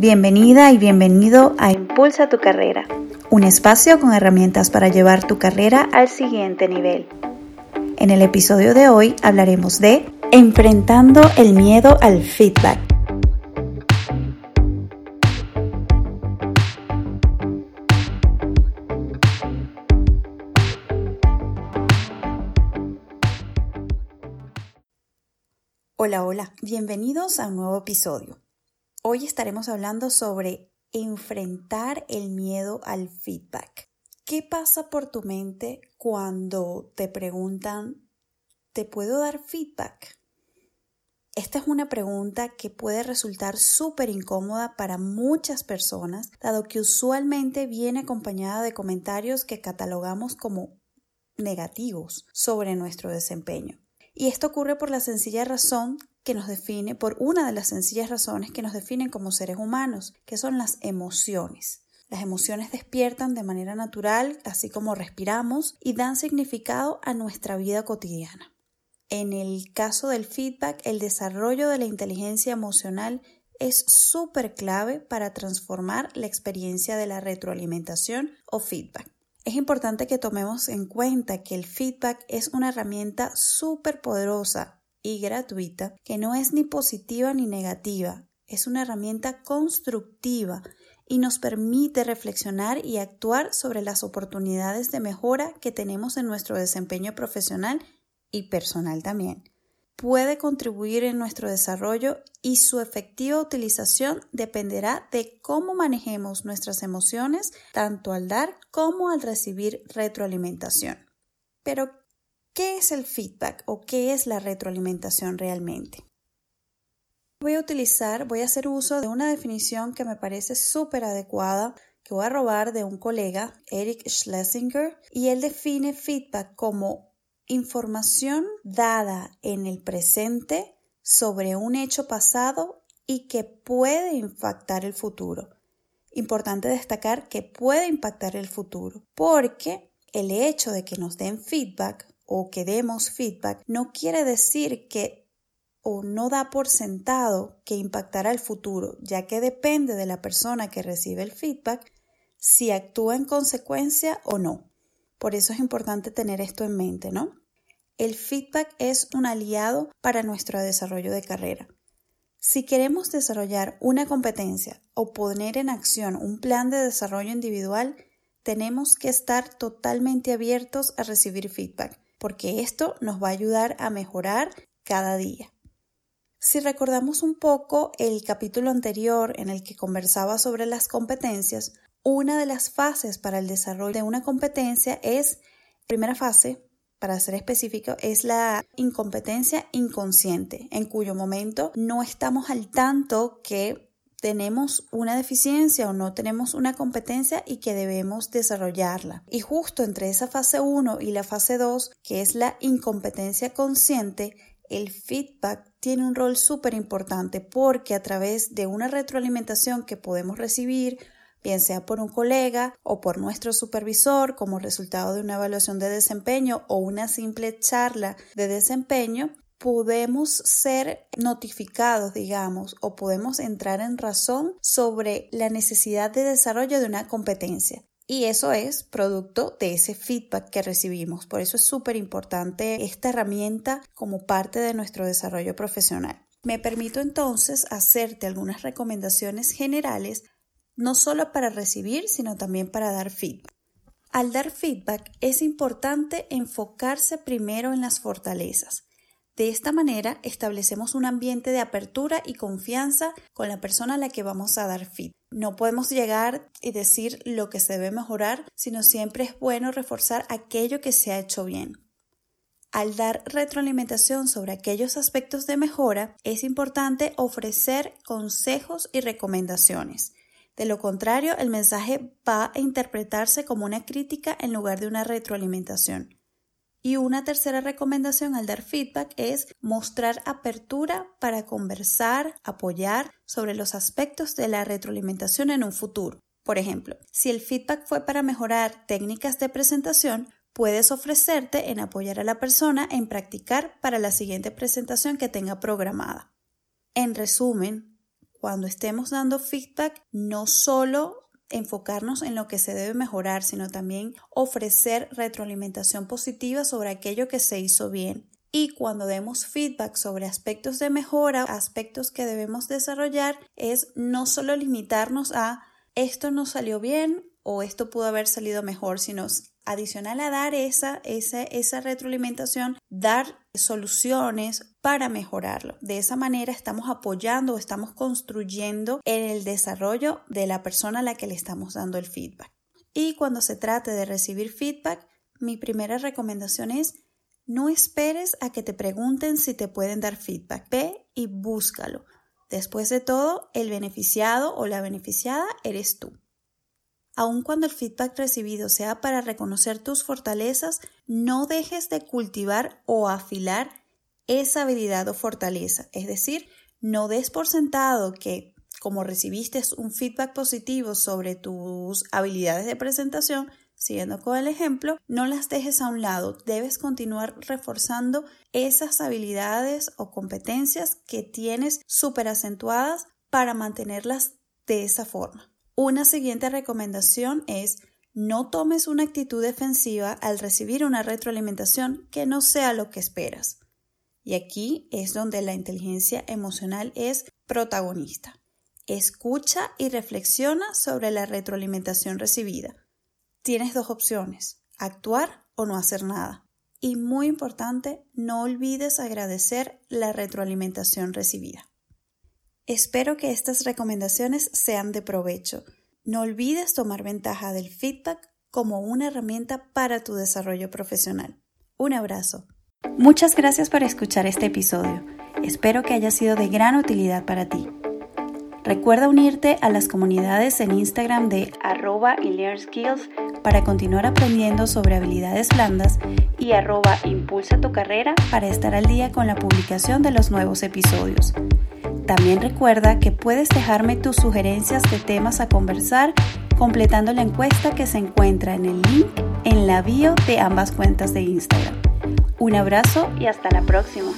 Bienvenida y bienvenido a Impulsa tu carrera, un espacio con herramientas para llevar tu carrera al siguiente nivel. En el episodio de hoy hablaremos de enfrentando el miedo al feedback. Hola, hola, bienvenidos a un nuevo episodio. Hoy estaremos hablando sobre enfrentar el miedo al feedback. ¿Qué pasa por tu mente cuando te preguntan, ¿te puedo dar feedback? Esta es una pregunta que puede resultar súper incómoda para muchas personas, dado que usualmente viene acompañada de comentarios que catalogamos como negativos sobre nuestro desempeño. Y esto ocurre por la sencilla razón que nos define, por una de las sencillas razones que nos definen como seres humanos, que son las emociones. Las emociones despiertan de manera natural, así como respiramos, y dan significado a nuestra vida cotidiana. En el caso del feedback, el desarrollo de la inteligencia emocional es súper clave para transformar la experiencia de la retroalimentación o feedback. Es importante que tomemos en cuenta que el feedback es una herramienta súper poderosa y gratuita que no es ni positiva ni negativa, es una herramienta constructiva y nos permite reflexionar y actuar sobre las oportunidades de mejora que tenemos en nuestro desempeño profesional y personal también. Puede contribuir en nuestro desarrollo y su efectiva utilización dependerá de cómo manejemos nuestras emociones tanto al dar como al recibir retroalimentación. Pero, ¿Qué es el feedback o qué es la retroalimentación realmente? Voy a utilizar, voy a hacer uso de una definición que me parece súper adecuada que voy a robar de un colega, Eric Schlesinger, y él define feedback como información dada en el presente sobre un hecho pasado y que puede impactar el futuro. Importante destacar que puede impactar el futuro, porque el hecho de que nos den feedback o que demos feedback no quiere decir que o no da por sentado que impactará el futuro, ya que depende de la persona que recibe el feedback si actúa en consecuencia o no. Por eso es importante tener esto en mente, ¿no? El feedback es un aliado para nuestro desarrollo de carrera. Si queremos desarrollar una competencia o poner en acción un plan de desarrollo individual, tenemos que estar totalmente abiertos a recibir feedback porque esto nos va a ayudar a mejorar cada día. Si recordamos un poco el capítulo anterior en el que conversaba sobre las competencias, una de las fases para el desarrollo de una competencia es, primera fase, para ser específico, es la incompetencia inconsciente, en cuyo momento no estamos al tanto que tenemos una deficiencia o no tenemos una competencia y que debemos desarrollarla. Y justo entre esa fase 1 y la fase 2, que es la incompetencia consciente, el feedback tiene un rol súper importante porque a través de una retroalimentación que podemos recibir, bien sea por un colega o por nuestro supervisor como resultado de una evaluación de desempeño o una simple charla de desempeño, podemos ser notificados, digamos, o podemos entrar en razón sobre la necesidad de desarrollo de una competencia. Y eso es producto de ese feedback que recibimos. Por eso es súper importante esta herramienta como parte de nuestro desarrollo profesional. Me permito entonces hacerte algunas recomendaciones generales, no solo para recibir, sino también para dar feedback. Al dar feedback es importante enfocarse primero en las fortalezas. De esta manera establecemos un ambiente de apertura y confianza con la persona a la que vamos a dar feedback. No podemos llegar y decir lo que se debe mejorar, sino siempre es bueno reforzar aquello que se ha hecho bien. Al dar retroalimentación sobre aquellos aspectos de mejora, es importante ofrecer consejos y recomendaciones. De lo contrario, el mensaje va a interpretarse como una crítica en lugar de una retroalimentación. Y una tercera recomendación al dar feedback es mostrar apertura para conversar, apoyar sobre los aspectos de la retroalimentación en un futuro. Por ejemplo, si el feedback fue para mejorar técnicas de presentación, puedes ofrecerte en apoyar a la persona en practicar para la siguiente presentación que tenga programada. En resumen, cuando estemos dando feedback, no solo enfocarnos en lo que se debe mejorar, sino también ofrecer retroalimentación positiva sobre aquello que se hizo bien. Y cuando demos feedback sobre aspectos de mejora, aspectos que debemos desarrollar, es no solo limitarnos a esto no salió bien o esto pudo haber salido mejor, sino adicional a dar esa, esa, esa retroalimentación, dar soluciones para mejorarlo. De esa manera estamos apoyando o estamos construyendo en el desarrollo de la persona a la que le estamos dando el feedback. Y cuando se trate de recibir feedback, mi primera recomendación es no esperes a que te pregunten si te pueden dar feedback. Ve y búscalo. Después de todo, el beneficiado o la beneficiada eres tú. Aun cuando el feedback recibido sea para reconocer tus fortalezas, no dejes de cultivar o afilar esa habilidad o fortaleza. Es decir, no des por sentado que como recibiste un feedback positivo sobre tus habilidades de presentación, siguiendo con el ejemplo, no las dejes a un lado. Debes continuar reforzando esas habilidades o competencias que tienes súper acentuadas para mantenerlas de esa forma. Una siguiente recomendación es no tomes una actitud defensiva al recibir una retroalimentación que no sea lo que esperas. Y aquí es donde la inteligencia emocional es protagonista. Escucha y reflexiona sobre la retroalimentación recibida. Tienes dos opciones, actuar o no hacer nada. Y muy importante, no olvides agradecer la retroalimentación recibida. Espero que estas recomendaciones sean de provecho. No olvides tomar ventaja del feedback como una herramienta para tu desarrollo profesional. Un abrazo. Muchas gracias por escuchar este episodio. Espero que haya sido de gran utilidad para ti. Recuerda unirte a las comunidades en Instagram de arroba skills para continuar aprendiendo sobre habilidades blandas y arroba impulsa tu carrera para estar al día con la publicación de los nuevos episodios. También recuerda que puedes dejarme tus sugerencias de temas a conversar completando la encuesta que se encuentra en el link en la bio de ambas cuentas de Instagram. Un abrazo y hasta la próxima.